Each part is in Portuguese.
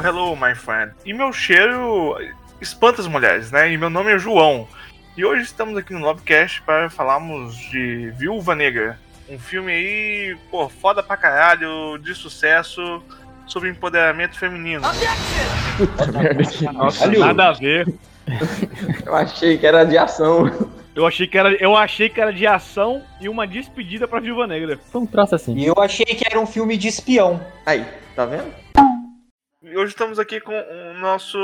hello my friend. E meu cheiro espanta as mulheres, né? E meu nome é João. E hoje estamos aqui no Lovecast para falarmos de Viúva Negra. Um filme aí, pô, foda pra caralho, de sucesso, sobre empoderamento feminino. Nossa, nada a ver. Eu achei que era de ação. Eu achei que era, eu achei que era de ação e uma despedida pra Viúva Negra. Foi um troço assim. E eu achei que era um filme de espião. Aí, tá vendo? E hoje estamos aqui com o nosso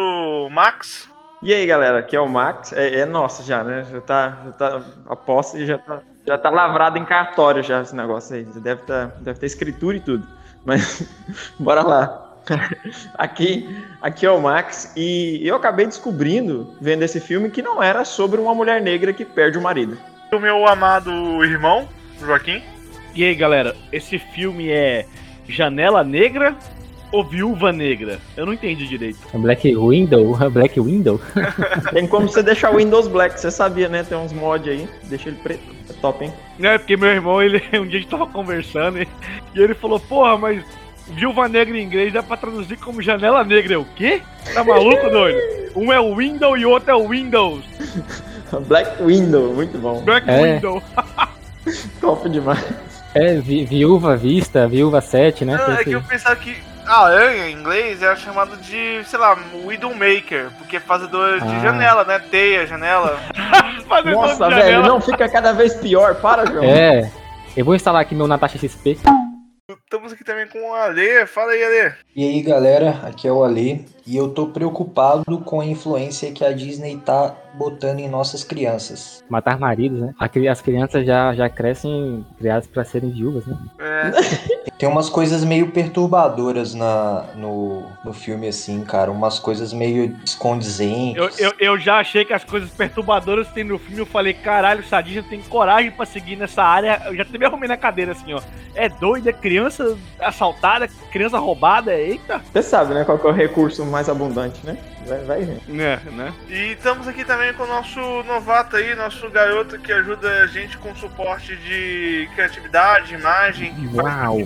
Max. E aí, galera, aqui é o Max. É, é nosso já, né? Já tá, já tá a posse já tá, já tá lavrado em cartório já esse negócio aí. Já Deve tá, deve ter escritura e tudo. Mas bora lá. Aqui, aqui é o Max e eu acabei descobrindo, vendo esse filme, que não era sobre uma mulher negra que perde o marido. O meu amado irmão, Joaquim. E aí, galera, esse filme é Janela Negra ou Viúva Negra? Eu não entendi direito. Black Window, Black Window. Tem como você deixar o Windows Black, você sabia, né? Tem uns mods aí, deixa ele preto. É top, hein? É, porque meu irmão, ele um dia a gente tava conversando e, e ele falou, porra, mas Viúva Negra em inglês dá pra traduzir como Janela Negra. Eu, o quê? Tá maluco, doido? Um é o Window e o outro é o Windows. Black Window, muito bom. Black É. Window. Top demais. É, vi- Viúva Vista, Viúva 7, né? Não, é que eu pensava que aranha em inglês era chamado de, sei lá, Widowmaker, porque é fazedora de Ah. janela, né? Teia, janela. Nossa, de velho, janela. não fica cada vez pior. Para, João. É, eu vou instalar aqui meu Natasha XP. Estamos aqui também com o Ale. Fala aí, Ale. E aí, galera, aqui é o Ale. E eu tô preocupado com a influência que a Disney tá botando em nossas crianças. Matar maridos, né? A As crianças já, já crescem criadas pra serem viúvas, né? É, Tem umas coisas meio perturbadoras na, no, no filme, assim, cara. Umas coisas meio escondizentes. Eu, eu, eu já achei que as coisas perturbadoras que tem no filme, eu falei, caralho, o Sadisha tem coragem pra seguir nessa área. Eu já até me arrumei na cadeira assim, ó. É doido, é criança assaltada, criança roubada, eita. Você sabe, né? Qual que é o recurso mais abundante, né? Vai, vai ver. Né, né? E estamos aqui também com o nosso novato aí, nosso garoto que ajuda a gente com suporte de criatividade, imagem. Uau.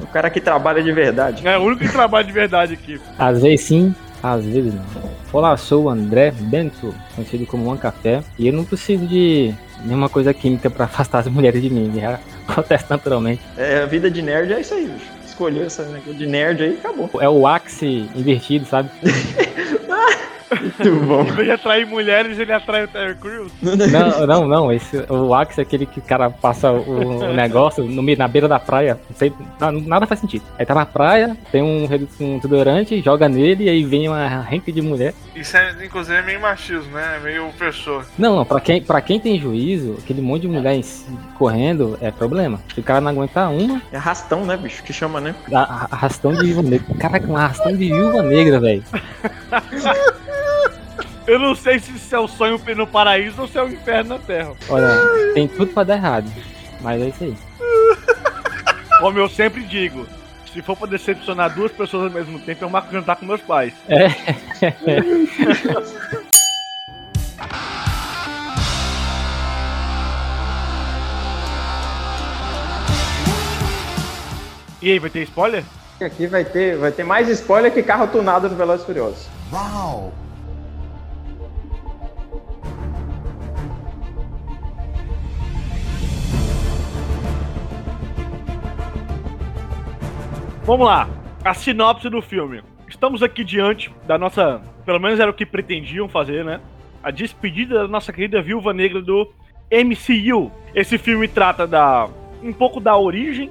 O cara que trabalha de verdade. É o único que trabalha de verdade aqui. Às vezes sim, às vezes não. Olá, sou o André Bento, conhecido como One Café, e eu não preciso de nenhuma coisa química pra afastar as mulheres de mim, já acontece naturalmente. É, a vida de nerd é isso aí, bicho. Escolheu essa negócio de nerd aí acabou. É o Axe invertido, sabe? Muito bom. Em vez de atrair mulheres, ele atrai o Terry Crews. Não, não, não. Esse, o Axe é aquele que o cara passa o, o negócio no, na beira da praia. Não sei, na- nada faz sentido. Aí tá na praia, tem um, um desodorante, joga nele e aí vem uma renca de mulher. Isso é, inclusive, é meio machismo, né? É meio opressor. Não, não, pra quem, pra quem tem juízo, aquele monte de mulher em si- correndo é problema. Se o cara não aguentar uma, É arrastão, né, bicho? Que chama, né? arrastão de viúva negra. Caraca, um arrastão de viúva negra, velho. Eu não sei se isso é o sonho no paraíso ou se é o inferno na terra. Olha, tem tudo pra dar errado. Mas é isso aí. Como eu sempre digo, se for pra decepcionar duas pessoas ao mesmo tempo, eu marco jantar com meus pais. É. E aí, vai ter spoiler? Aqui vai ter, vai ter mais spoiler que carro tunado no Velozes e Furiosos. Vamos lá, a sinopse do filme. Estamos aqui diante da nossa. Pelo menos era o que pretendiam fazer, né? A despedida da nossa querida viúva negra do MCU. Esse filme trata da. um pouco da origem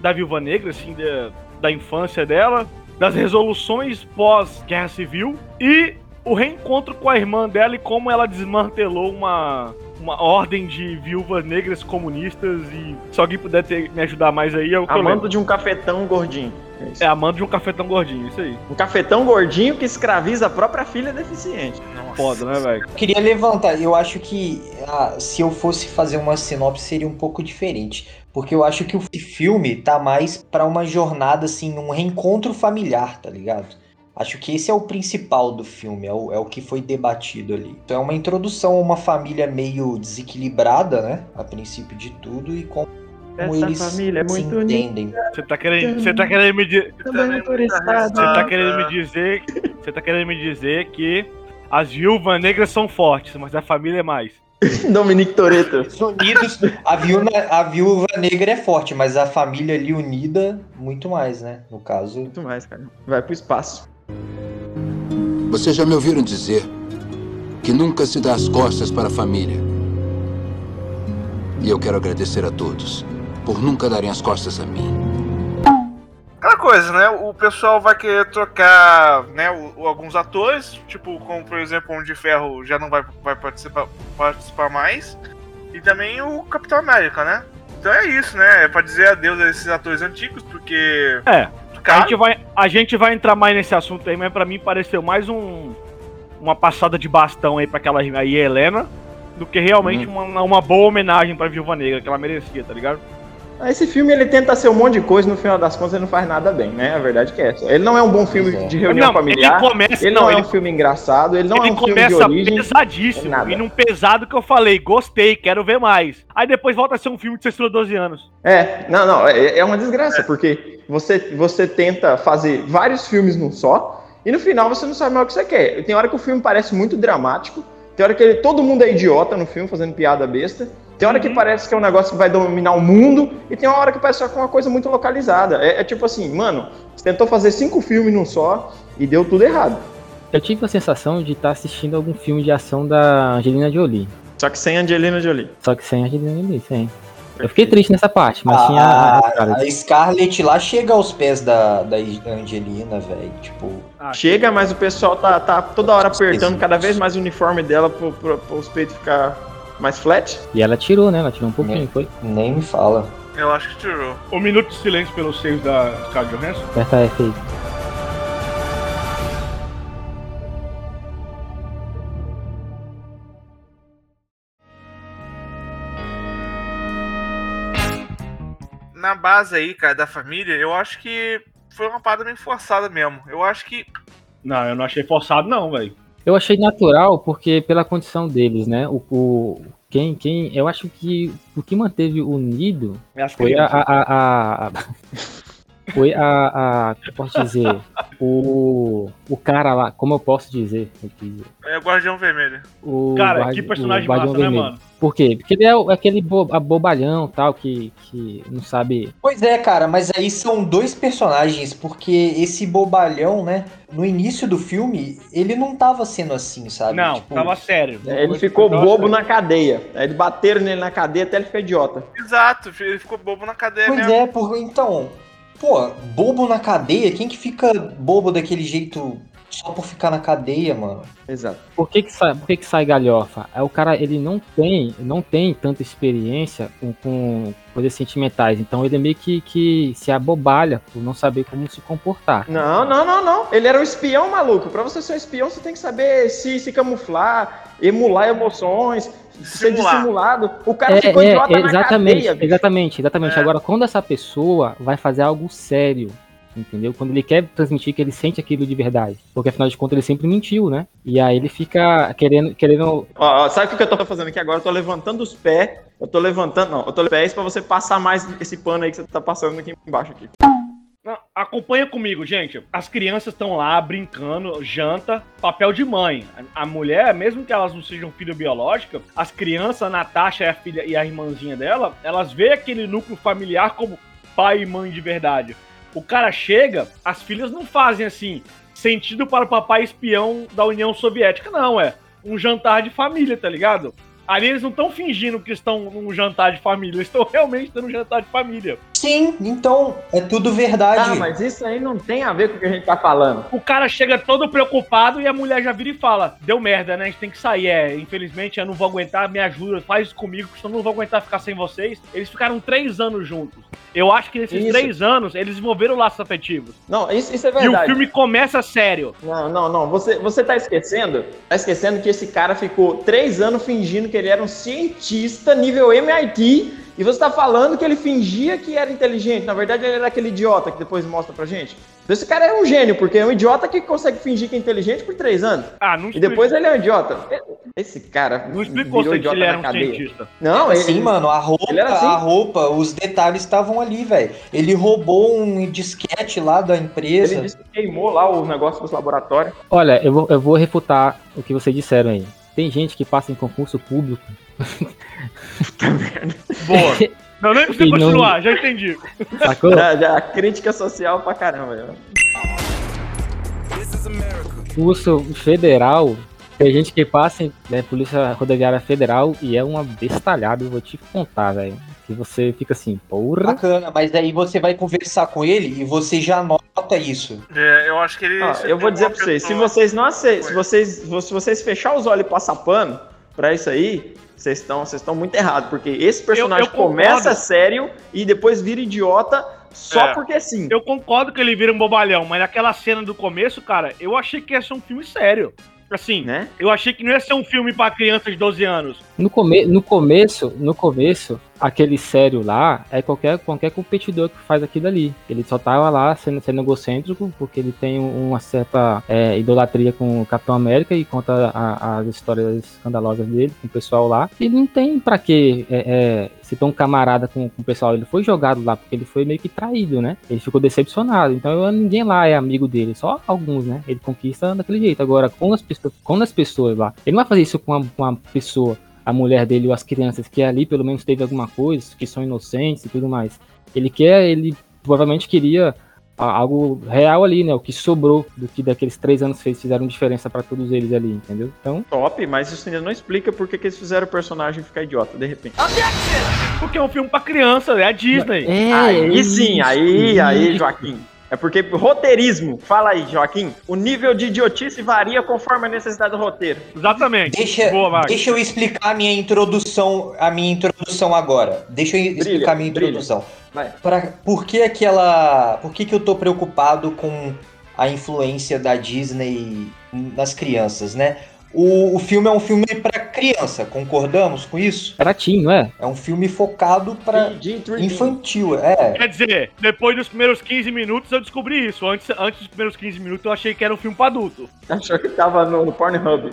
da viúva negra, assim, da, da infância dela, das resoluções pós-guerra civil e o reencontro com a irmã dela e como ela desmantelou uma, uma ordem de viúvas negras comunistas e se alguém puder ter- me ajudar mais aí, eu Amando de um cafetão gordinho. É. É amando de um café tão gordinho, isso aí. Um cafetão gordinho que escraviza a própria filha deficiente. Foda, né, velho? Queria levantar, eu acho que ah, se eu fosse fazer uma sinopse seria um pouco diferente. Porque eu acho que o filme tá mais pra uma jornada, assim, um reencontro familiar, tá ligado? Acho que esse é o principal do filme, é o, é o que foi debatido ali. Então é uma introdução a uma família meio desequilibrada, né? A princípio de tudo, e como como Essa eles família é se muito entendem. Você tá querendo, você tá querendo me dizer. Você tá querendo me dizer. Você tá querendo me dizer que as viúvas negras são fortes, mas a família é mais. Dominique Toretto. Eles unidos, a viúva, a viúva negra é forte, mas a família ali unida, muito mais, né? No caso. Muito mais, cara. Vai pro espaço. Vocês já me ouviram dizer que nunca se dá as costas para a família. E eu quero agradecer a todos por nunca darem as costas a mim. Aquela coisa, né? O pessoal vai querer trocar, né, o- o- alguns atores, tipo, como por exemplo, o Homem de Ferro já não vai, vai participar, participar mais. E também o Capitão América, né? Então é isso, né? É pra dizer adeus a esses atores antigos, porque. É, A gente, vai, a gente vai entrar mais nesse assunto aí, mas pra mim pareceu mais um uma passada de bastão aí pra aquela aí Helena do que realmente uma, uma boa homenagem pra Viúva Negra que ela merecia, tá ligado? Esse filme ele tenta ser um monte de coisa, no final das contas ele não faz nada bem, né? A verdade que é essa. Ele não é um bom filme é. de reunião não, familiar. ele começa, Ele não, não, é ele, um filme engraçado, ele não ele é um filme de começa origem. pesadíssimo, nada. e num pesado que eu falei, gostei, quero ver mais. Aí depois volta a ser um filme de censura 12 anos. É, não, não, é, é uma desgraça, porque você, você tenta fazer vários filmes num só, e no final você não sabe mais o que você quer. Tem hora que o filme parece muito dramático, tem hora que ele- todo mundo é idiota no filme, fazendo piada besta, tem hora que parece que é um negócio que vai dominar o mundo, e tem uma hora que parece só que é uma coisa muito localizada. É, é tipo assim, mano, você tentou fazer cinco filmes num só, e deu tudo errado. Eu tive a sensação de estar assistindo algum filme de ação da Angelina Jolie. Só que sem Angelina Jolie. Só que sem Angelina Jolie, sem. Eu fiquei triste nessa parte, mas tinha a, A, a a Scarlett lá chega aos pés da, da Angelina, velho. Tipo, Ah, Chega, mas o pessoal tá, tá toda hora apertando cada vez mais o uniforme dela pro, pro, os peitos ficar mais flat. E ela tirou, né? Ela tirou um pouquinho, foi? nem me fala. eu acho que tirou. Um minuto de silêncio pelos seios da Scarlett Johansson. Aperta F aí. Base aí, cara, da família, eu acho que foi uma parada meio forçada mesmo. Eu acho que. Não, eu não achei forçado não, velho. Eu achei natural porque pela condição deles, né? O, o- quem, quem, eu acho que o que manteve unido foi a, a, a- a- foi a, a, como eu posso dizer, o, o cara lá, como eu posso dizer, eu quis dizer, É o Guardião Vermelho. o Cara, guardi- que personagem o Guardião massa, né, Vermelho. mano? Por quê? Porque ele é aquele bo, a bobalhão tal que, que não sabe. Pois é, cara, mas aí são dois personagens, porque esse bobalhão, né? No início do filme, ele não tava sendo assim, sabe? Não, Tipo, tava sério. É, Ele ficou bobo na cadeia. Aí Eles bateram nele na cadeia até ele ficar idiota. Exato, ele ficou bobo na cadeia Pois mesmo. é, por, então, pô, bobo na cadeia? Quem que fica bobo daquele jeito só por ficar na cadeia, mano? Exato. Por que que sai, por que que sai galhofa? É o cara, ele não tem, não tem tanta experiência com, com coisas sentimentais, então ele meio que, que se abobalha por não saber como se comportar. Não, não, não, não. Ele era um espião, maluco. Pra você ser um espião, você tem que saber se, se camuflar, emular emoções, ser Simular. dissimulado. O cara É, ficou é, idiota na exatamente, cadeia, exatamente, exatamente. É. Agora, quando essa pessoa vai fazer algo sério, entendeu? Quando ele quer transmitir que ele sente aquilo de verdade, porque afinal de contas ele sempre mentiu, né? E aí ele fica querendo, querendo Ó, ó, sabe o que eu tô fazendo aqui agora? Eu tô levantando os pés. Eu tô levantando, não, eu tô levantando os pés pra você passar mais esse pano aí que você tá passando aqui embaixo aqui. Acompanha comigo, gente. As crianças estão lá brincando, janta, papel de mãe. A, mulher, mesmo que elas não sejam filha biológica, as crianças, a Natasha e a filha e a irmãzinha dela, elas veem aquele núcleo familiar como pai e mãe de verdade. O cara chega, as filhas não fazem assim, sentido para o papai espião da União Soviética, não, é um jantar de família, tá ligado? Ali eles não estão fingindo que estão num jantar de família, eles estão realmente tendo um jantar de família. Sim, então, é tudo verdade. Ah, mas isso aí não tem a ver com o que a gente tá falando. O cara chega todo preocupado e a mulher já vira e fala: Deu merda, né? A gente tem que sair. É, infelizmente eu não vou aguentar, me ajuda, faz isso comigo, porque senão eu não vou aguentar ficar sem vocês. Eles ficaram três anos juntos. Eu acho que nesses Isso. três anos eles desenvolveram laços afetivos. Não, isso, isso é E o verdade. filme começa sério. Não, não, não. Você, você tá esquecendo? Tá esquecendo que esse cara ficou três anos fingindo que ele era um cientista nível MIT E você tá falando que ele fingia que era inteligente. Na verdade, ele era aquele idiota que depois mostra pra gente. Esse cara é um gênio, porque é um idiota que consegue fingir que é inteligente por três anos. Ah, não E depois ele é um idiota. Esse cara Não explicou virou idiota ele era na um cadeia. cientista. Não, ele, Sim, mano, a roupa, Ele era assim? a roupa, os detalhes estavam ali, velho. Ele roubou um disquete lá da empresa. ele disse que queimou lá o negócio dos laboratórios. Olha, eu vou, eu vou refutar o que vocês disseram aí. Tem gente que passa em concurso público. Boa. Não, nem precisa E não- continuar, já entendi. Sacou? Já, já, crítica social pra caramba. velho. Curso federal. Tem gente que passa em né, Polícia Rodoviária Federal e é uma bestalhada, eu vou te contar, velho. Que você fica assim, porra. Bacana, mas aí você vai conversar com ele e você já nota isso. É, eu acho que ele. Se eu vou dizer pra vocês, se vocês não aceitam, se vocês, se vocês fechar os olhos e passar pano pra isso aí, vocês estão vocês estão muito errados, porque esse personagem eu concordo. começa sério e depois vira idiota só É. porque sim. Eu concordo que ele vira um bobalhão, mas naquela cena do começo, cara, eu achei que ia ser um filme sério. Assim, Né? eu achei que não ia ser um filme pra criança de 12 anos. No, come no começo, no começo, aquele sério lá é qualquer, qualquer competidor que faz aquilo ali. Ele só tava lá sendo, sendo egocêntrico, porque ele tem uma certa é, idolatria com o Capitão América e conta a- as histórias escandalosas dele com o pessoal lá. E não tem pra que é, é, ser tão camarada com, com o pessoal. Ele foi jogado lá porque ele foi meio que traído, né? Ele ficou decepcionado. Então ninguém lá é amigo dele, só alguns, né? Ele conquista daquele jeito. Agora, quando as pessoas, quando as pessoas lá. Ele não vai fazer isso com uma, com uma pessoa a mulher dele ou as crianças, que ali pelo menos teve alguma coisa, que são inocentes e tudo mais. Ele quer, ele provavelmente queria algo real ali, né? O que sobrou do que daqueles três anos fez, fizeram diferença pra todos eles ali, entendeu? Então, Top, mas isso ainda não explica por que que eles fizeram o personagem ficar idiota de repente. Porque é um filme pra criança, é a Disney. é, aí sim, isso, aí, aí. Joaquim. É porque roteirismo, fala aí, Joaquim, o nível de idiotice varia conforme a necessidade do roteiro. Exatamente. Deixa, Boa, deixa eu explicar a minha introdução, a minha introdução agora. Deixa eu explicar Brilha, a minha introdução. Pra, por que aquela. Por que, que eu tô preocupado com a influência da Disney nas crianças, né? O, o filme é um filme pra criança, concordamos com isso? Não é? É um filme focado pra PG-13. infantil, é. Quer dizer, depois dos primeiros 15 minutos eu descobri isso. Antes, antes dos primeiros 15 minutos eu achei que era um filme pra adulto. Achou que tava no, no Pornhub.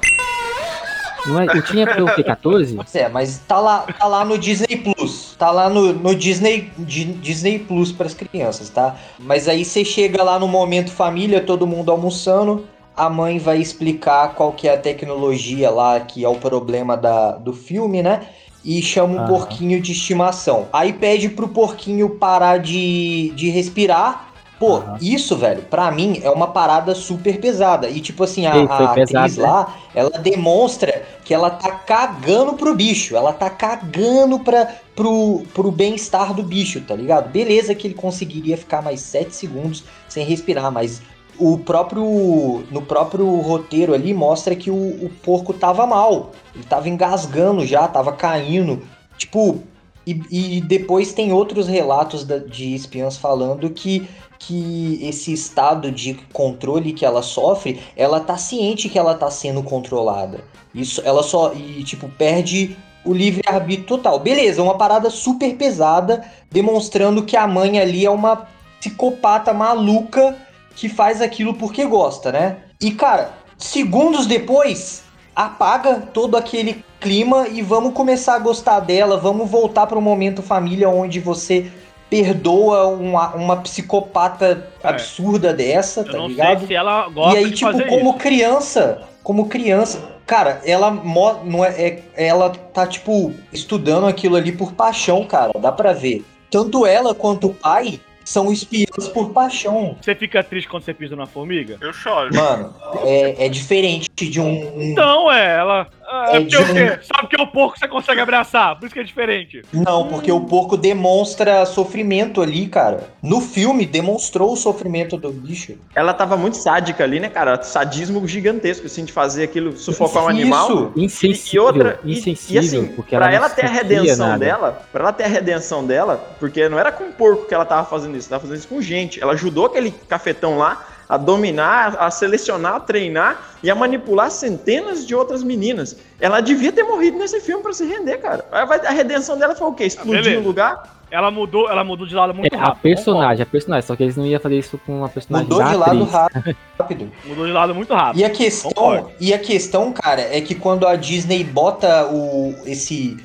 Não é? Eu tinha pra o quê? 14? É, mas tá lá, tá lá no Disney Plus. Tá lá no, no Disney, Di- Disney Plus para as crianças, tá? Mas aí você chega lá no momento família, todo mundo almoçando. A mãe vai explicar qual que é a tecnologia lá, que é o problema da, do filme, né? E chama um Aham. porquinho de estimação. Aí pede pro porquinho parar de, de respirar. Pô, isso, velho, pra mim é uma parada super pesada. E tipo assim, a, Ei, a atriz pesado, né? lá, ela demonstra que ela tá cagando pro bicho. Ela tá cagando pra, pro, pro bem-estar do bicho, tá ligado? Beleza que ele conseguiria ficar mais 7 segundos sem respirar, mas o próprio. No próprio roteiro ali mostra que o, o porco tava mal. Ele tava engasgando já, tava caindo. Tipo. E, e depois tem outros relatos da- de espiãs falando que, que esse estado de controle que ela sofre, ela tá ciente que ela tá sendo controlada. Isso, ela só. E, tipo, perde o livre-arbítrio total. Beleza, uma parada super pesada, demonstrando que a mãe ali é uma psicopata maluca que faz aquilo porque gosta, né? E, cara, segundos depois, apaga todo aquele clima e vamos começar a gostar dela, vamos voltar para o momento família onde você perdoa uma, uma psicopata É. absurda dessa, Eu tá não ligado? sei se ela gosta e aí, de tipo, como isso. criança, como criança, cara, ela mo- não é, é- ela tá tipo estudando aquilo ali por paixão, cara, dá pra ver. Tanto ela quanto o pai são espiãs por paixão. Você fica triste quando você pisa na formiga? Eu choro. Mano, é, é diferente de um, Então, é, ela. É, É porque o de um- quê? Sabe que é o porco que você consegue abraçar, por isso que é diferente. Não, porque o porco demonstra sofrimento ali, cara. No filme demonstrou o sofrimento do bicho. Ela tava muito sádica ali, né, cara? Sadismo gigantesco, assim, de fazer aquilo, sufocar um Isso. animal. Insensível. E outra, e, insensível, e assim, porque pra ela, ela ter a redenção nada. dela, pra ela ter a redenção dela, porque não era com porco que ela tava fazendo isso, ela tava fazendo isso com gente. Ela ajudou aquele cafetão lá a dominar, a selecionar, a treinar e a manipular centenas de outras meninas. Ela devia ter morrido nesse filme para se render, cara. A a redenção dela foi o quê? Explodir beleza. no lugar? Ela mudou, ela mudou de lado muito É, a rápido. personagem, a personagem, só que eles não iam fazer isso com uma personagem Mudou da de lado atriz. rápido. Mudou de lado muito rápido. E a questão, Concordo. e a questão, cara, é que quando a Disney bota o esse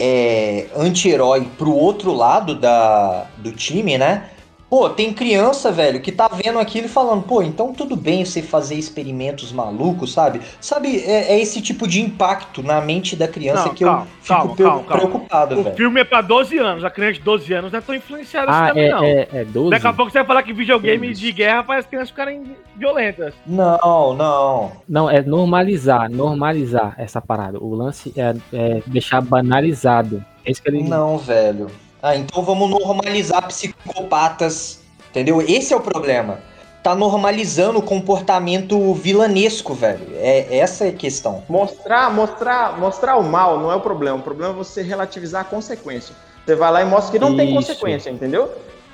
é, anti-herói pro outro lado da, do time, né? Pô, tem criança, velho, que tá vendo aquilo e falando, pô, então tudo bem você fazer experimentos malucos, sabe? Sabe, é, é esse tipo de impacto na mente da criança Não, que calma, eu fico calma, calma, calma. preocupado, O velho. filme é pra 12 anos, a criança de 12 anos não é tão influenciada assim Ah, também, é, não. é, é 12? Daqui a pouco você vai falar que videogame de guerra faz as crianças ficarem violentas. Não, não. Não, é normalizar, normalizar essa parada. O lance é, é deixar banalizado. É isso que ele Não, velho. Ah, então vamos normalizar psicopatas, entendeu? Esse é o problema. Tá normalizando o comportamento vilanesco, velho. É essa é a questão. Mostrar, mostrar, mostrar o mal não é o problema. O problema é você relativizar a consequência. Você vai lá e mostra que não tem Isso. consequência, entendeu?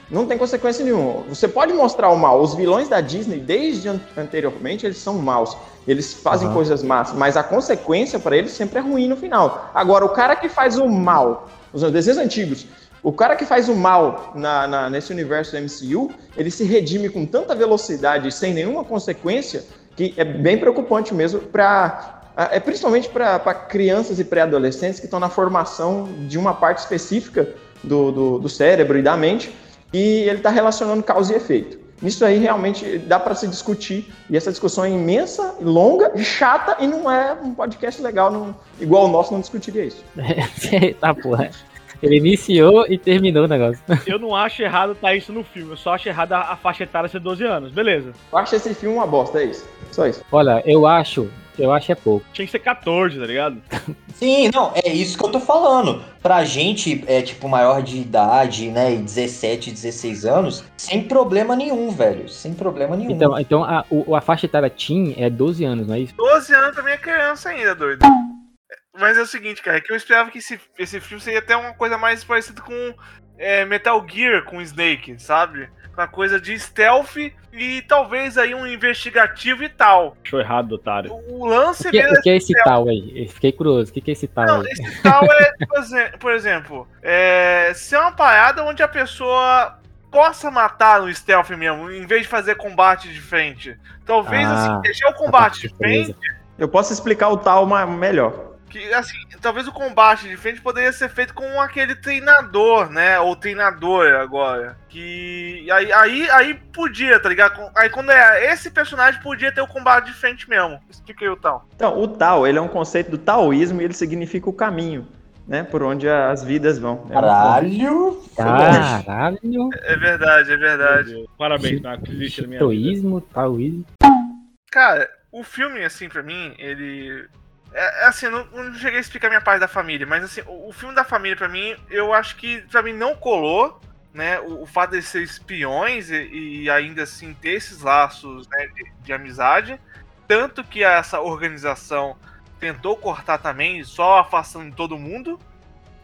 Não tem consequência nenhuma. Você pode mostrar o mal. Os vilões da Disney, desde an- anteriormente, eles são maus. Eles fazem Aham. coisas más, mas a consequência para eles sempre é ruim no final. Agora, o cara que faz o mal, os desenhos antigos, o cara que faz o mal na- na- nesse universo MCU, ele se redime com tanta velocidade sem nenhuma consequência que é bem preocupante mesmo para é principalmente para crianças e pré-adolescentes que estão na formação de uma parte específica do, do, do cérebro e da mente e ele está relacionando causa e efeito. Isso aí realmente dá para se discutir e essa discussão é imensa, longa, chata e não é um podcast legal, não- igual o nosso não discutiria isso. tá, porra. Ele iniciou e terminou o negócio. Eu não acho errado tá isso no filme, eu só acho errado a, a faixa etária ser 12 anos, beleza. Eu acho esse filme uma bosta, é isso. Só isso. Olha, eu acho, eu acho é pouco. Tinha que ser 14, tá ligado? Sim, não, é isso que eu tô falando. Pra gente, é tipo maior de idade, né, e 17, 16 anos, sem problema nenhum, velho. Sem problema nenhum. Então, então a, o- a faixa etária teen é 12 anos, não é isso? 12 anos também é criança ainda, doido. Mas é o seguinte, cara, é que eu esperava que esse, esse filme seria até uma coisa mais parecida com é, Metal Gear com Snake, sabe? Uma coisa de stealth e talvez aí um investigativo e tal. Achou errado, otário. O lance O que, mesmo o que é esse tal aí? Eu Fiquei curioso. O que, que é esse tal Não, aí? esse tal é, por exe- por exemplo, é, ser uma parada onde a pessoa possa matar no stealth mesmo, em vez de fazer combate de frente. Talvez, Ah, assim, deixar o A combate de frente. Eu posso explicar o tal melhor. Que, assim, talvez o combate de frente poderia ser feito com aquele treinador, né, ou treinadora agora, que aí, aí, aí podia, tá ligado? Com- Aí quando é esse personagem, podia ter o combate de frente mesmo. Explica aí o tal. Então, o Tao, ele é um conceito do taoísmo e ele significa o caminho, né? Por onde as vidas vão. É Caralho. Caralho. É verdade, é verdade. Parabéns, Marcos, existe na minha vida. Taoísmo, taoísmo. Cara, o filme, assim, pra mim, ele. É, é assim, não, não cheguei a explicar minha parte da família, mas assim, o, o filme da família, pra mim, eu acho que pra mim não colou, né? O, o fato de ser espiões e, e ainda assim ter esses laços né, de, de amizade. Tanto que essa organização tentou cortar também, só afastando todo mundo.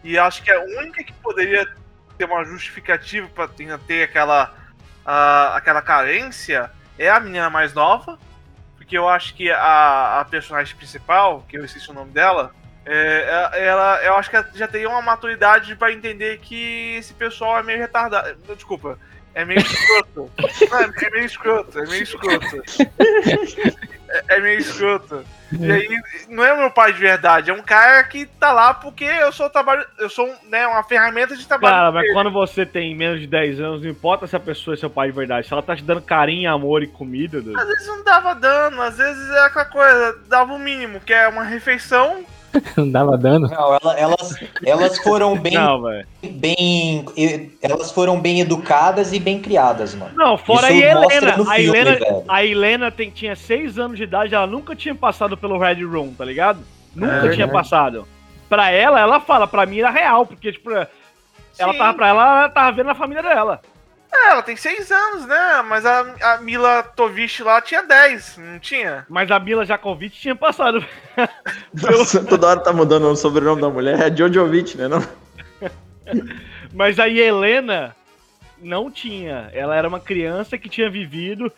E acho que a única que poderia ter uma justificativa pra ter aquela, a- aquela carência é a menina mais nova. Porque eu acho que a, a personagem principal, que eu esqueci o nome dela, é, é- ela, eu acho que ela já teria uma maturidade pra entender que esse pessoal é meio retardado. Desculpa, é meio escroto. Não, é meio escroto, é meio escroto. É, é meio escroto. E aí, não é meu pai de verdade, é um cara que tá lá porque eu sou trabalho. Eu sou né, uma ferramenta de trabalho. Cara, mas dele. quando você tem menos de 10 anos, não importa se a pessoa é seu pai de verdade. Se ela tá te dando carinho, amor e comida, doido. Às vezes não dava dano, às vezes é aquela coisa, dava o mínimo, que é uma refeição Não dava dano. Não, ela- elas, elas foram bem, Não, bem. Elas foram bem educadas e bem criadas, mano. Não, fora Isso a Helena. no A filme, Helena, velho. a Helena tem, tinha 6 anos de idade, ela nunca tinha passado pelo Red Room, tá ligado? Nunca É tinha verdade. passado. Pra ela, ela fala, pra mim era real, porque, tipo, ela Sim. tava pra ela, ela tava vendo a família dela. É, ela tem seis anos, né? Mas a, a Mila Tovich lá tinha 10, não tinha? Mas a Mila Jakovic tinha passado. Nossa, toda hora tá mudando o sobrenome da mulher. É Jojovic, né? Não? Mas a Helena não tinha. Ela era uma criança que tinha vivido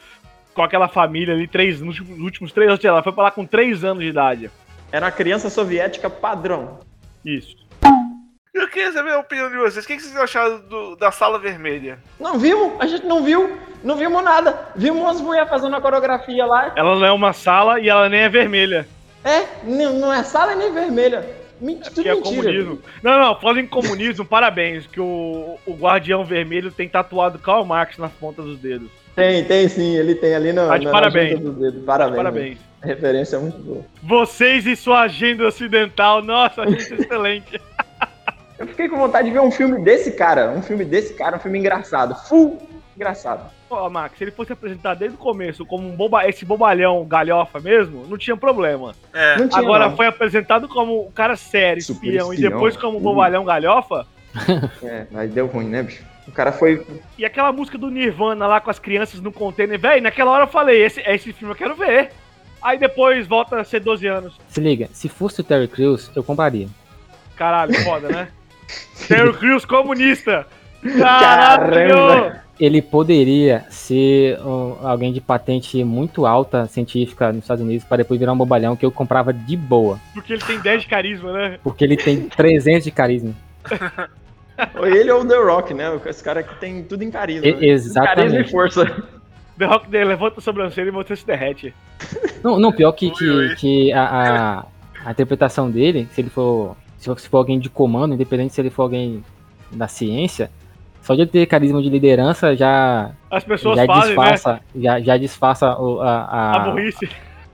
com aquela família ali, três, nos últimos- três anos, lá, foi pra lá com três anos de idade. Era uma criança soviética padrão. Isso. Eu queria saber a opinião de vocês. O que vocês acharam do- da sala vermelha? Não vimos, a gente não viu, não vimos nada. Vimos umas mulheres fazendo a coreografia lá. Ela não é uma sala e ela nem é vermelha. É, não não é sala nem vermelha. Mentira, tudo Que é mentira. comunismo. Não, não, falando em comunismo, parabéns, que o, o Guardião Vermelho tem tatuado Karl Marx nas pontas dos dedos. Tem, tem sim, ele tem ali no, Tá de na- parabéns. na junta dos dedos. Parabéns. Parabéns. A referência é muito boa. Vocês e sua agenda ocidental, nossa, gente excelente. Eu fiquei com vontade de ver um filme desse cara, um filme desse cara, um filme engraçado, full engraçado. Ó, Max, se ele fosse apresentar desde o começo como um boba, esse bobalhão galhofa mesmo, não tinha problema. É. Não tinha, Agora não. foi apresentado como um cara sério, Super espião, e espião. depois como Uhum. bobalhão galhofa. É, aí deu ruim, né, bicho? O cara foi. E aquela música do Nirvana lá com as crianças no container, velho, naquela hora eu falei, esse, esse filme eu quero ver. Aí depois volta a ser 12 anos. Se liga, se fosse o Terry Crews, eu compraria. Caralho, foda, né? Terry Crews comunista. Caralho! Caramba! Ele poderia ser um, alguém de patente muito alta científica nos Estados Unidos para depois virar um bobalhão que eu comprava de boa. Porque ele tem 10 de carisma, né? Porque ele tem 300 de carisma. Ou ele ou o The Rock, né? Esse cara que tem tudo em carisma. E- né? Carisma exatamente. e força. The Rock levanta a sobrancelha e você se derrete. Não, não pior que, que, que a, a, a interpretação dele, se ele for. Se for, se for alguém de comando, independente se ele for alguém da ciência, só de ter carisma de liderança já, As pessoas já fazem, né? disfarça, já, já disfarça o- a, a, A burrice.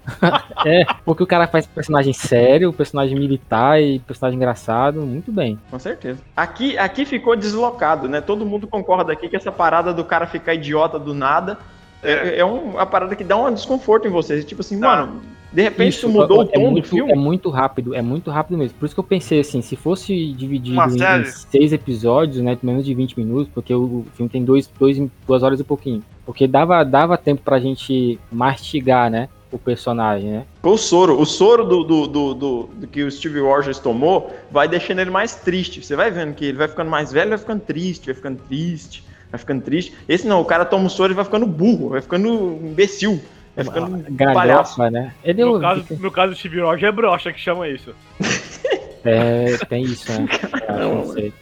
É, porque o cara faz personagem sério, personagem militar e personagem engraçado, muito bem. Com certeza. Aqui, aqui ficou deslocado, né? Todo mundo concorda aqui que essa parada do cara ficar idiota do nada é, é um- uma parada que dá um desconforto em vocês. Tipo assim, Tá. mano, de repente Isso, tu mudou é o tom muito, do filme. É muito rápido, é muito rápido mesmo. Por isso que eu pensei assim, se fosse dividido em, em seis episódios, né, menos de 20 minutos, porque o, o filme tem dois, dois, duas horas e pouquinho. Porque dava, dava tempo pra gente mastigar, né, o personagem, né. O soro, o soro do, do, do, do- do que o Steve Rogers tomou vai deixando ele mais triste. Você vai vendo que ele vai ficando mais velho, vai ficando triste, vai ficando triste, vai ficando triste. Esse não, o cara toma o soro e vai ficando burro, vai ficando imbecil, vai ficando um. Galhofa, né. Ele No eu- caso, no caso do Steve Rogers é brocha que chama isso. é, tem isso, né. Acho, não sei.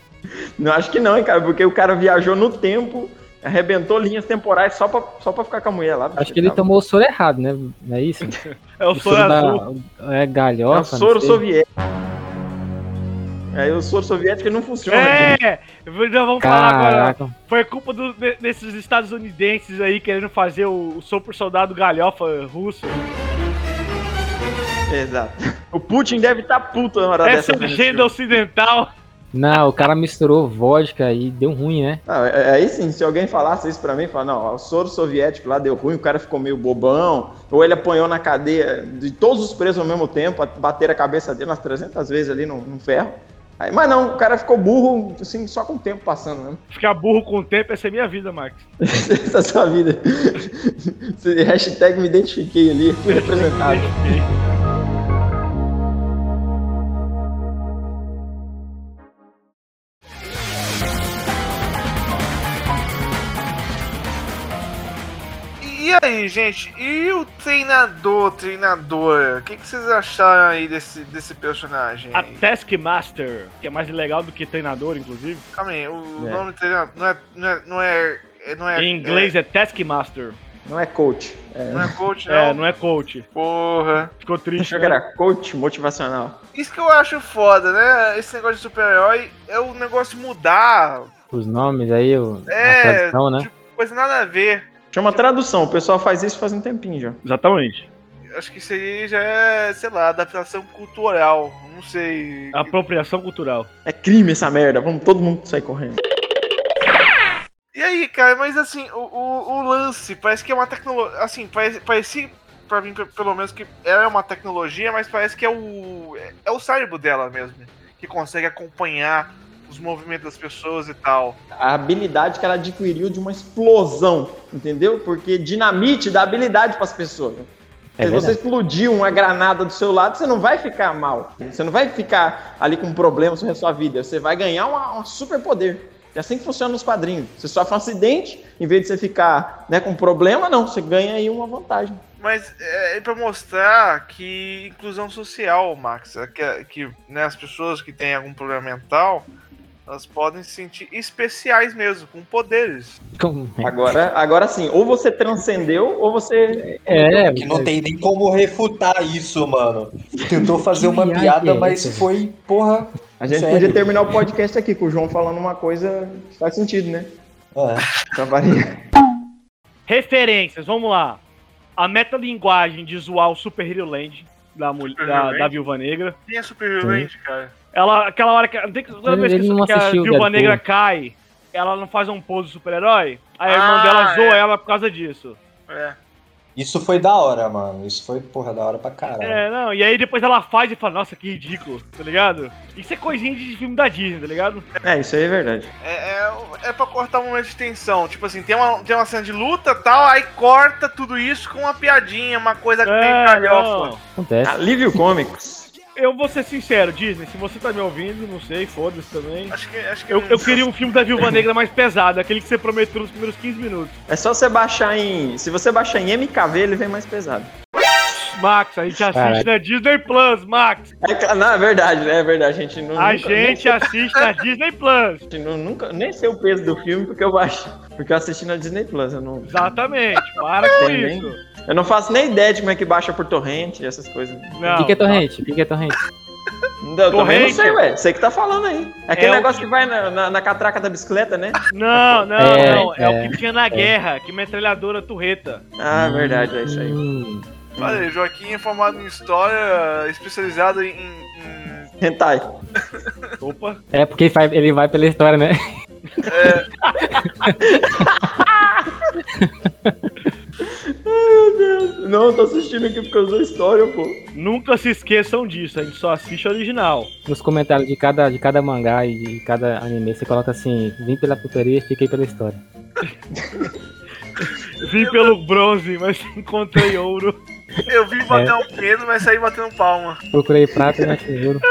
Não acho que não, hein, cara, porque o cara viajou no tempo, arrebentou linhas temporais só pra, só pra ficar com a mulher lá. Acho que ele tomou o soro errado, né, não é isso? É o O soro soro azul. da, é É galhofa, o soro soviético. Aí o soro soviético não funciona. É! Então vamos falar agora. Caraca, Foi culpa do- de- desses estadunidenses aí querendo fazer o, o super soldado galhofa russo. Exato. O Putin deve estar puto na hora Essa dessa. agenda ocidental. Não, o cara misturou vodka e deu ruim, né? Ah, é- aí sim, se alguém falasse isso pra mim, falar, não, o soro soviético lá deu ruim, o cara ficou meio bobão, ou ele apanhou na cadeia de todos os presos ao mesmo tempo, bateram a cabeça dele umas 300 vezes ali no, no ferro. Aí, mas não, o cara ficou burro, assim, só com o tempo passando mesmo. Ficar burro com o tempo, essa é minha vida, Max. Essa é a sua vida. Hashtag me identifiquei ali, fui representado. E aí, gente? E o treinador, treinadora? O que, que vocês acharam aí desse, desse personagem? A? Taskmaster, que é mais legal do que treinador, inclusive. Calma aí, o É. nome do treinador não é. Não é. Não é, é- não é em inglês é, Taskmaster. Não é coach. é, não é coach, não. É, não é coach. Porra. Ficou triste. Achou que né? era coach motivacional. Isso que eu acho foda, né? Esse negócio de super-herói é o negócio mudar. Os nomes aí, o, É, a tradução, né? tipo, coisa nada a ver. Chama tradução, o pessoal faz isso faz um tempinho já. Exatamente. Acho que isso aí já é, sei lá, adaptação cultural. Não sei. Apropriação cultural. É crime essa merda, vamos todo mundo sair correndo. E aí, cara, mas assim, o, o, o lance parece que é uma tecnologia. Assim, parece, parece pra mim, pe- pelo menos, que ela é uma tecnologia, mas parece que é o. É, é o cérebro dela mesmo. Que consegue acompanhar os movimentos das pessoas e tal. A habilidade que ela adquiriu de uma explosão, entendeu? Porque dinamite dá habilidade para as pessoas. É Se você explodir uma granada do seu lado, você não vai ficar mal. Você não vai ficar ali com problemas sobre a sua vida. Você vai ganhar um super poder. É assim que funciona nos quadrinhos. Você sofre um acidente, em vez de você ficar né, com problema, não, você ganha aí uma vantagem. Mas é, é para mostrar que inclusão social, Max, é que, que né, as pessoas que têm algum problema mental, elas podem se sentir especiais mesmo, com poderes. Como- Agora, agora sim, ou você transcendeu, ou você. É, Que não tem nem como refutar isso, mano. Tentou fazer uma piada, mas foi, porra. A gente Sério? podia terminar o podcast aqui com o João falando uma coisa que faz sentido, né? É. Pra variar. Referências, vamos lá. A metalinguagem de zoar o Super Hero Land da, mul- Super da, Hero da Land? Viúva Negra. Quem é super violente, cara? Ela, aquela hora que. tem Toda vez que, que a Viúva Deadpool. Negra cai, ela não faz um pose super-herói. Aí a irmã Ah, dela zoa é. ela por causa disso. É. Isso foi da hora, mano. Isso foi, porra, da hora pra caralho. É, não, e aí depois ela faz e fala, nossa, que ridículo, tá ligado? Isso é coisinha de filme da Disney, tá ligado? É, isso aí é verdade. É, é, é pra cortar um momento de tensão. Tipo assim, tem uma, tem uma cena de luta e tal, aí corta tudo isso com uma piadinha, uma coisa que tem É, galhofa. não. acontece. Alívio Cômicos. Eu vou ser sincero, Disney, se você tá me ouvindo, não sei, foda-se também. Acho que, acho que Eu, eu queria um filme da Viúva Negra mais pesado, aquele que você prometeu nos primeiros 15 minutos. É só você baixar em. Se você baixar em MKV, ele vem mais pesado. Max, a gente assiste Caraca. na Disney Plus, Max. É, não, é verdade, né? É verdade. A gente não. A nunca- gente assiste na Disney Plus. nem, não- nunca, nem sei o peso do filme porque eu baixo. Porque eu assisti na Disney Plus. Eu não, Exatamente, para com Tem, nem- isso. Eu não faço nem ideia de como é que baixa por torrente, essas coisas. O Não, que, que é torrente? O que, que é torrente? Não, eu também não sei, ué. Sei que tá falando aí. É aquele É o negócio que- que vai na, na- na catraca da bicicleta, né? Não, não, É, não. É, o é, que tinha na guerra, que metralhadora turreta. Ah, verdade, é isso aí. Hum, Olha Joaquim é formado em história, especializado em. em- Hentai. Opa. É porque ele vai, ele vai pela história, né? Não, eu tô assistindo aqui porque eu usou história, pô. Nunca se esqueçam disso, a gente só assiste o original. Nos comentários de cada, de cada mangá e de cada anime, você coloca assim: vim pela putaria e fiquei pela história. Vim pelo bronze, mas encontrei ouro. Eu vim bater um medo, mas saí batendo palma. Procurei prata e não achei ouro.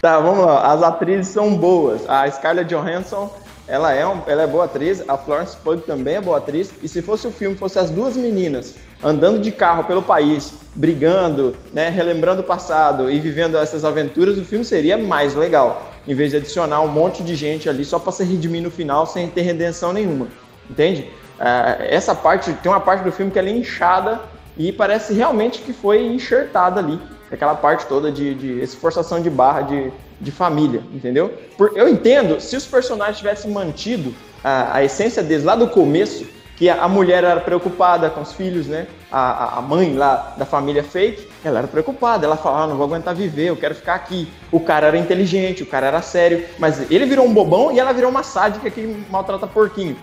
Tá, vamos lá. As atrizes são boas. A Scarlett Johansson, ela é, um- ela é boa atriz. A Florence Pugh também é boa atriz. E se fosse o filme, fosse as duas meninas andando de carro pelo país, brigando, né, relembrando o passado e vivendo essas aventuras, o filme seria mais legal. Em vez de adicionar um monte de gente ali só pra se redimir no final sem ter redenção nenhuma. Entende? Ah, essa parte, tem uma parte do filme que ela é inchada e parece realmente que foi enxertada ali. Aquela parte toda de, de esforçação de barra de, de família, entendeu? Por- eu entendo, se os personagens tivessem mantido a, a essência deles lá do começo, que a, a mulher era preocupada com os filhos, né? A, a- a mãe lá da família fake, ela era preocupada. Ela falava, ah, não vou aguentar viver, eu quero ficar aqui. O cara era inteligente, o cara era sério, mas ele virou um bobão e ela virou uma sádica que maltrata porquinho.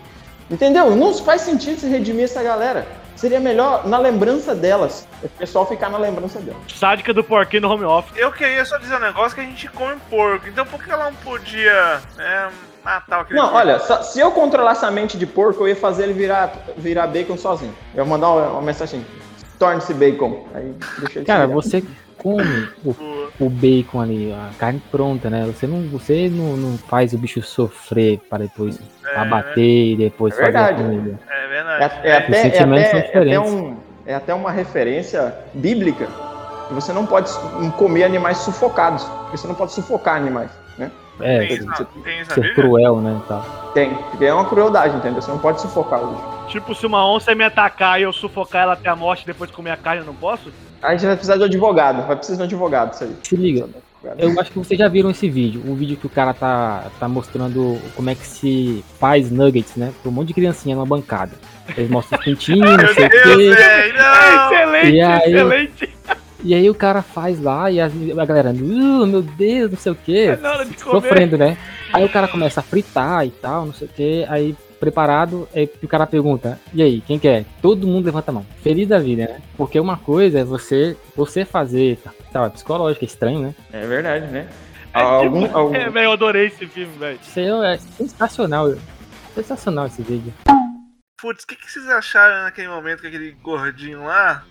Entendeu? Não faz sentido se redimir essa galera. Seria melhor na lembrança delas. O pessoal ficar na lembrança delas. Sádica do porquinho no home office. Eu queria só dizer um negócio que a gente come porco. Então por que ela não podia é, matar aquele Não, porco? olha, se eu controlasse a mente de porco, eu ia fazer ele virar, virar bacon sozinho. Eu ia mandar uma, uma mensagem assim, torne-se bacon. Aí deixa ele Cara, você come o, o bacon ali, a carne pronta, né? Você não, você não, não faz o bicho sofrer para depois abater e depois É fazer a verdade. comida. É É, verdade. é até, é, sentimentos até, é, até diferentes. um, é até uma referência bíblica que você não pode comer animais sufocados. Porque você não pode sufocar animais, né? É, Tem você- isso, na- tem ser Bíblia? cruel, né? Tal. Tem, porque é uma crueldade, entendeu? Você não pode sufocar o bicho. Tipo, se uma onça me atacar e eu sufocar ela até a morte e depois comer a carne, eu não posso? Aí você vai precisar de um advogado, vai precisar de um advogado isso aí. Se liga, eu acho que vocês já viram esse vídeo. O vídeo que o cara tá, tá mostrando como é que se faz nuggets, né? Pra um monte de criancinha numa bancada. Eles mostram os pintinhos, não sei o quê. excelente, E aí? excelente. E aí o cara faz lá e as- a galera, uh, meu Deus, não sei o quê. É. Sofrendo, né? Aí o cara começa a fritar e tal, não sei o quê. Aí, preparado, aí o cara pergunta, e aí, quem quer? Todo mundo levanta a mão. Feliz da vida, né? Porque uma coisa é você, você fazer, tá, tá, é psicológico, é estranho, né? É verdade, né? É, Algum, tipo, algum- é, velho, eu adorei esse filme, velho. Isso é sensacional. Sensacional esse vídeo. Putz, o que, que vocês acharam naquele momento que aquele gordinho lá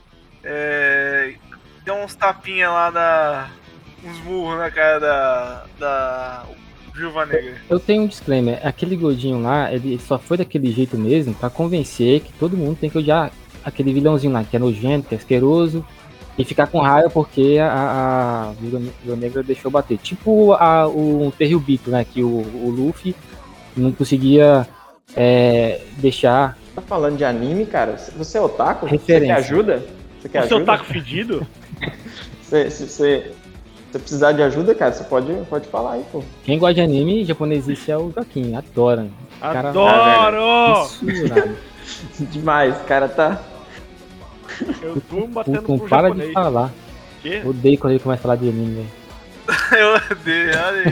é, deu uns tapinha lá da, uns murros na cara da. da. Viúva Negra. Eu tenho um disclaimer. Aquele gordinho lá, ele só foi daquele jeito mesmo pra convencer que todo mundo tem que odiar aquele vilãozinho lá, que é nojento, que é asqueroso, e ficar com raiva porque a, a Viúva Negra deixou bater. Tipo a, o Terribito, né? Que o, o Luffy não conseguia é, deixar. Tá falando de anime, cara? Você é otaku? Referência. Você quer ajuda? Você quer O seu ajuda? taco fedido? Se se você se precisar de ajuda, cara, você pode, pode falar aí, pô. Quem gosta de anime japonesice é o Joaquim, adora. Cara- Adoro! Fissurado. Demais, o cara tá. Eu tô batendo pro para de japonês. falar. Quê? Odeio quando ele começa a falar de anime, velho. Eu odeio, olha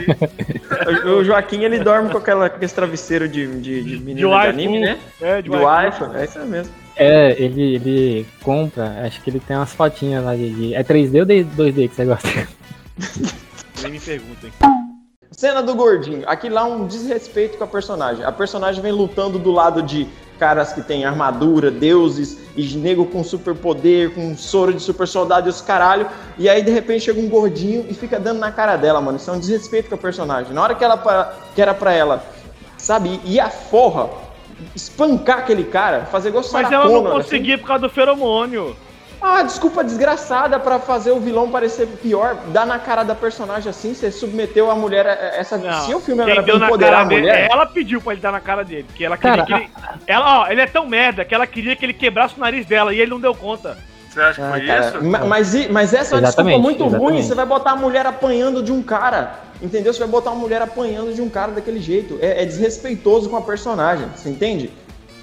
aí. O Joaquim, ele dorme com, aquela, com esse travesseiro de, de, de menino de, waifu. anime, né? É, De de waifu, é isso mesmo. É, ele, ele compra, acho que ele tem umas fotinhas lá de. de- É 3D ou 2D que você gosta? Nem me perguntem. Cena do gordinho. Aqui lá um desrespeito com a personagem. A personagem vem lutando do lado de caras que têm armadura, deuses, e nego com superpoder, com soro de super soldado e os caralho. E aí de repente chega um gordinho e fica dando na cara dela, mano. Isso é um desrespeito com a personagem. Na hora que ela pa- que era pra ela, sabe, ir a forra, espancar aquele cara, fazer igual Mas ela não assim. conseguia por causa do feromônio. Ah, desculpa desgraçada pra fazer o vilão parecer pior, dar na cara da personagem assim, você submeteu a mulher a essa. Não. Se o filme Quem era pra deu na empoderar cara a dele, mulher. ela pediu pra ele dar na cara dele. Porque ela queria Cara, que ele. Ela, ó, ele é tão merda que ela queria que ele quebrasse o nariz dela e ele não deu conta. Você acha que Ah, foi cara, isso? ma- mas, mas essa é uma desculpa Exatamente, muito ruim. exatamente. Você vai botar a mulher apanhando de um cara. Entendeu? Você vai botar uma mulher apanhando de um cara daquele jeito. É, é desrespeitoso com a personagem. Você entende?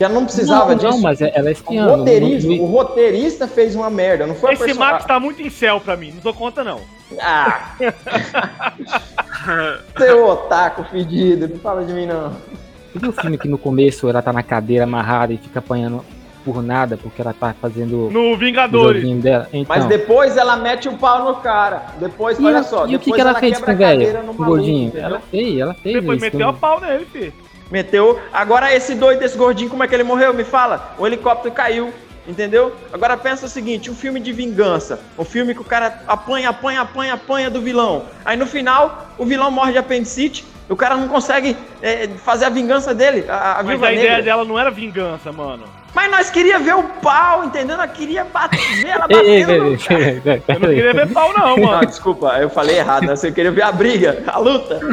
Que ela não precisava não, disso. não, mas é- ela é O espiã. não- roteirismo, não- o roteirista fez uma merda, não foi a Esse personagem. Max tá muito em céu pra mim, não dou conta não. Ah! Seu otaku fedido, não fala de mim não. Você viu o filme que no começo ela tá na cadeira amarrada e fica apanhando por nada porque ela tá fazendo No o Vingadores. dela? Então, Mas depois ela mete o pau no cara. Depois, e, olha o- só. e o que, que ela, fez com o a velho? O gordinho? Ela fez, ela fez Depois isso. meteu a pau nele, filho. Meteu. Agora esse doido desse gordinho, como é que ele morreu? Me fala. O helicóptero caiu. Entendeu? Agora pensa o seguinte, um filme de vingança, um filme que o cara apanha, apanha, apanha, apanha do vilão. Aí no final, o vilão morre de apendicite, o cara não consegue é, fazer a vingança dele, a, a Mas a ideia negra. dela não era vingança, mano. Mas nós queria ver o pau, entendeu? Nós queria bater, ver ela Ei, ei, batendo peraí, cara. peraí, peraí, Eu não queria ver pau não, Não, mano. desculpa, eu falei errado, né? Você queria ver a briga, a luta.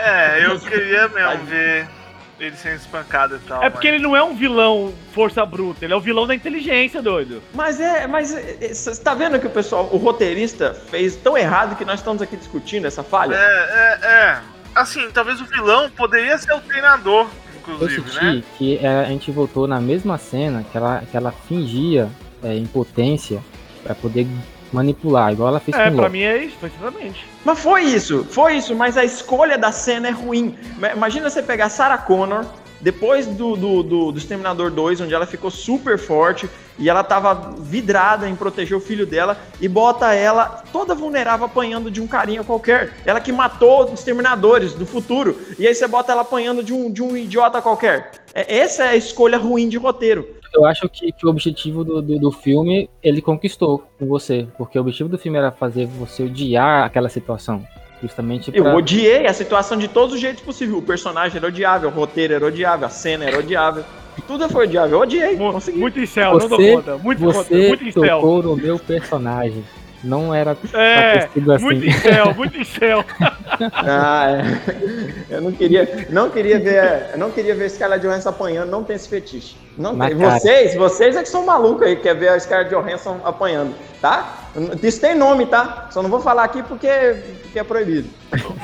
É, eu queria mesmo ver ele sendo espancado e tal. É porque ele não é um vilão força bruta, ele é o vilão da inteligência, doido. Mas é, mas você tá vendo que o pessoal, o roteirista fez tão errado que nós estamos aqui discutindo essa falha? É, é, é. Assim, talvez o vilão poderia ser o treinador, Eu inclusive, senti né? que é, a gente voltou na mesma cena que ela, que ela fingia é, impotência pra poder manipular, igual ela fez É, com o pra Loki. mim é isso, precisamente. Mas foi isso, foi isso, mas a escolha da cena é ruim. Ma- Imagina você pegar Sarah Connor, depois do, do, do, do Exterminador 2, onde ela ficou super forte e ela tava vidrada em proteger o filho dela, e bota ela toda vulnerável apanhando de um carinha qualquer. Ela que matou os Exterminadores do futuro, e aí você bota ela apanhando de um, de um idiota qualquer. É, essa é a escolha ruim de roteiro. Eu acho que, que o objetivo do, do, do filme ele conquistou com você, porque o objetivo do filme era fazer você odiar aquela situação, justamente Eu pra... odiei a situação de todos os jeitos possíveis. O personagem era odiável, o roteiro era odiável, a cena era odiável. Tudo foi odiável. Eu odiei, Mu- consegui. Muito em céu, não dou Você, conta. Muito, conta, você muito em céu. tocou no meu personagem. Não era É, assim. muito em céu, muito em céu. Ah, é. Eu não queria, não queria ver, eu não queria ver a Scarlett Johansson apanhando, não tem esse fetiche. Não tem. Vocês, vocês é que são malucos aí, que quer ver a Scarlett Johansson apanhando, tá? Isso tem nome, tá? Só não vou falar aqui porque, porque é proibido.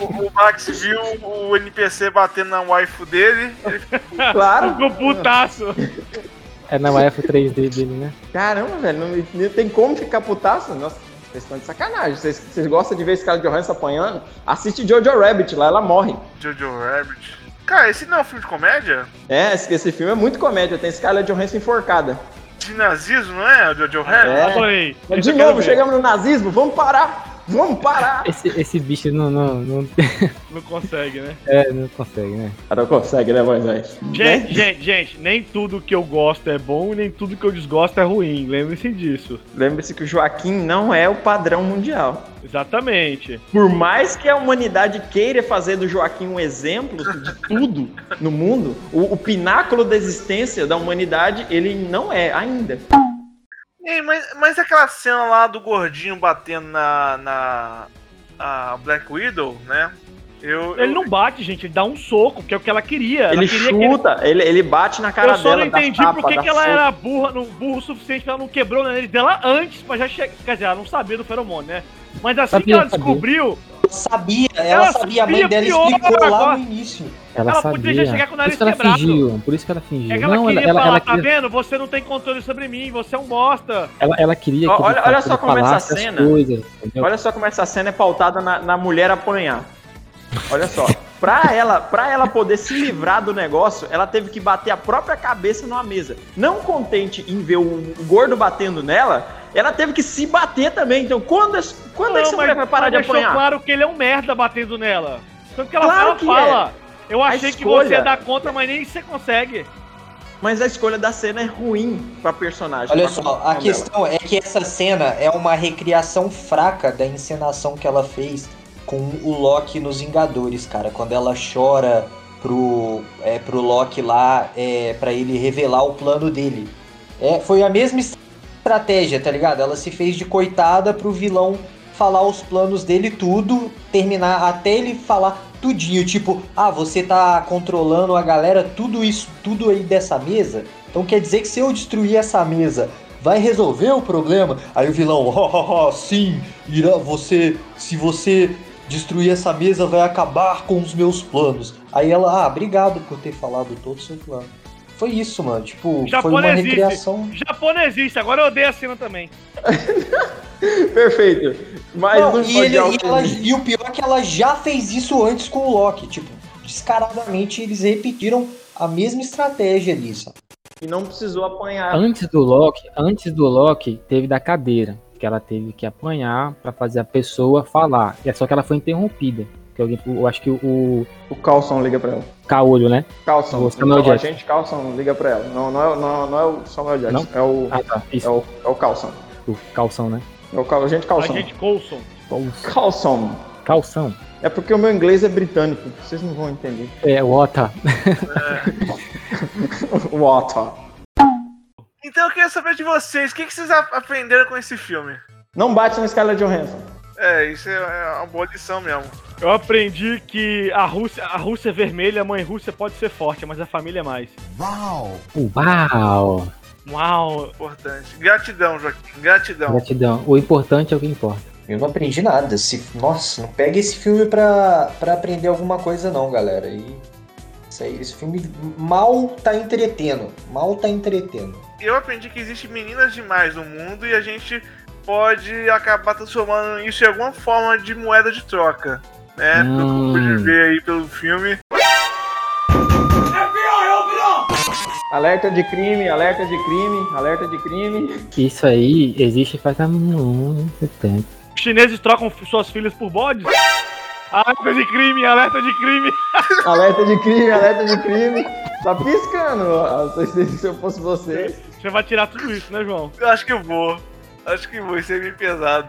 O, o Max viu o NPC batendo na waifu dele. Ele Claro. Ficou putaço. É na UF 3D dele, né? Caramba, velho, não, não tem como ficar putaço. Nossa, vocês estão de sacanagem. Vocês, vocês gostam de ver Scarlett Johansson apanhando? Assiste Jojo Rabbit, lá ela morre. Jojo Rabbit. Cara, esse não é um filme de comédia? É, esse, esse filme é muito comédia. Tem Scarlett Johansson enforcada. De nazismo, não é? O Jojo Rabbit? É. Adorei. Esse de novo, chegamos no nazismo, vamos parar. Vamos parar! Esse, esse bicho não, não, não, Não consegue, né? é, não consegue, né? Cara, não consegue, né, Moisés? Gente, gente, gente, nem tudo que eu gosto é bom e nem tudo que eu desgosto é ruim. Lembre-se disso. Lembre-se que o Joaquim não é o padrão mundial. Exatamente. Por mais que a humanidade queira fazer do Joaquim um exemplo de tudo no mundo, o, o pináculo da existência da humanidade, ele não é ainda. Ei, mas, mas aquela cena lá do gordinho batendo na. na. a Black Widow, né? Eu, Ele eu- não bate, gente, ele dá um soco, que é o que ela queria. Ela ele queria que ele- chuta, ele, ele bate na cara Eu só dela. não entendi tapa, por que, que ela soco. era burra, não, burro o suficiente pra ela não quebrou o nariz dela antes, pra já chegar. Quer dizer, ela não sabia do feromônio, né? Mas assim que Sabia, ela sabia. descobriu, Sabia, ela, Ela sabia, a mãe dela explicou lá agora. no início. Ela, Ela sabia. podia já chegar com o por nariz isso que ela quebrado. fingiu. Por isso que ela fingiu. é que ela não, queria ela, falar, ela, tá queria, vendo? Você não tem controle sobre mim, você é um bosta. ela, ela queria que olha- ele olha só como essa cena- Coisas, entendeu? Olha só como essa cena é pautada na, na mulher apanhar. Olha só. Pra ela, pra ela poder se livrar do negócio, ela teve que bater a própria cabeça numa mesa. Não contente em ver o, o gordo batendo nela, ela teve que se bater também. Então, quando, quando é que essa mulher vai parar de deixou apanhar? claro que ele é um merda batendo nela. Tanto que ela, Claro ela que fala. Eu achei que escolha- você ia dar conta, mas nem você consegue. Mas a escolha da cena é ruim pra personagem. Olha pra só, a dela. questão é que essa cena é uma recriação fraca da encenação que ela fez com o Loki nos Vingadores, cara. Quando ela chora pro, é, pro Loki lá, é, para ele revelar o plano dele. É, foi a mesma estratégia, tá ligado? Ela se fez de coitada pro vilão falar os planos dele tudo, terminar até ele falar tudinho, tipo, ah, você tá controlando a galera, tudo isso, tudo aí dessa mesa. Então quer dizer que se eu destruir essa mesa, vai resolver o problema? Aí o vilão, hahaha, sim, irá, você, se você destruir essa mesa, vai acabar com os meus planos. Aí ela, ah, obrigado por ter falado todo o seu plano. Foi isso, mano. Tipo, foi uma recriação. Japonesista, agora eu odeio a cena também. Perfeito. Mas Não, não, e, ele- e ela- e o pior é que ela já fez isso antes com o Loki. Tipo, descaradamente eles repetiram a mesma estratégia ali, sabe? E não precisou apanhar. Antes do Loki, antes do Loki, teve da cadeira, que ela teve que apanhar pra fazer a pessoa falar. E é só que ela foi interrompida. Que alguém, eu acho que o O Carlson liga pra ela. Caolho, né? Carlson, O Samuel o Jackson. agente Carlson liga pra ela. Não, não, é, não, não é o Samuel Jackson, é o, Ah, tá. é Isso, o, é o Carlson. O calção, né? É o Cal- agente. A gente Coulson. Carlson. Calção. É porque o meu inglês é britânico, vocês não vão entender. É, o Ota. O Otto. Então eu queria saber de vocês, o que, que vocês aprenderam com esse filme? Não bate na Scarlett Johansson. É, isso é uma boa lição mesmo. Eu aprendi que a Rússia, a Rússia é vermelha, a mãe Rússia pode ser forte, mas a família é mais. Uau! Uau! Importante. Gratidão, Joaquim. Gratidão. Gratidão. O importante é o que importa. Eu não aprendi nada. Se, nossa, não pega esse filme pra, pra aprender alguma coisa, não, galera. E, isso aí, esse filme mal tá entretendo. Mal tá entretendo. Eu aprendi que existe meninas demais no mundo e a gente pode acabar transformando isso em alguma forma de moeda de troca. Né? Pelo que eu Hum. pude ver aí pelo filme. Alerta de crime, alerta de crime, alerta de crime. Isso aí existe faz há muito tempo. Os chineses trocam suas filhas por bodes? Alerta de crime, alerta de crime. Alerta de crime, alerta de crime. Tá piscando. Se se eu fosse você. Você vai tirar tudo isso, né, João? Eu acho que eu vou. Acho que vou, isso é meio pesado.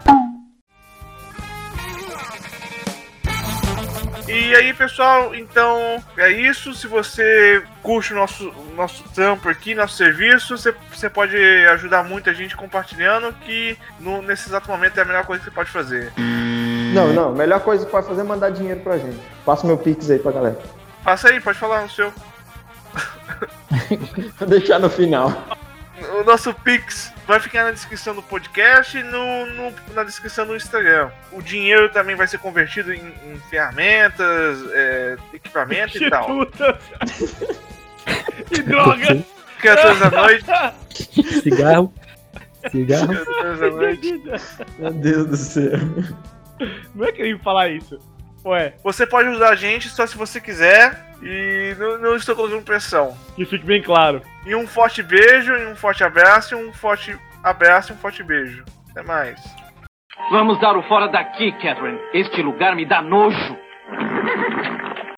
E aí, pessoal, então é isso. Se você curte o nosso, nosso trampo aqui, nosso serviço, você, você pode ajudar muito a gente compartilhando, que no- nesse exato momento é a melhor coisa que você pode fazer. Não, não. Melhor coisa que pode fazer é mandar dinheiro pra gente. Passa o meu pix aí pra galera. Passa aí, pode falar no seu. Vou deixar no final. O nosso Pix vai ficar na descrição do podcast e no, no- na descrição do Instagram. O dinheiro também vai ser convertido em, em ferramentas, é, equipamento e tal. E droga. 14 da noite. Cigarro. Cigarro. 14 da noite. Meu Deus do céu. Não é crime falar isso. Ué, Você pode ajudar a gente só se você quiser. E não, não estou colocando pressão. que fique bem claro. E um forte beijo, e um forte abraço, e um forte abraço, e um forte beijo. Até mais. Vamos dar o fora daqui, Catherine. Este lugar me dá nojo.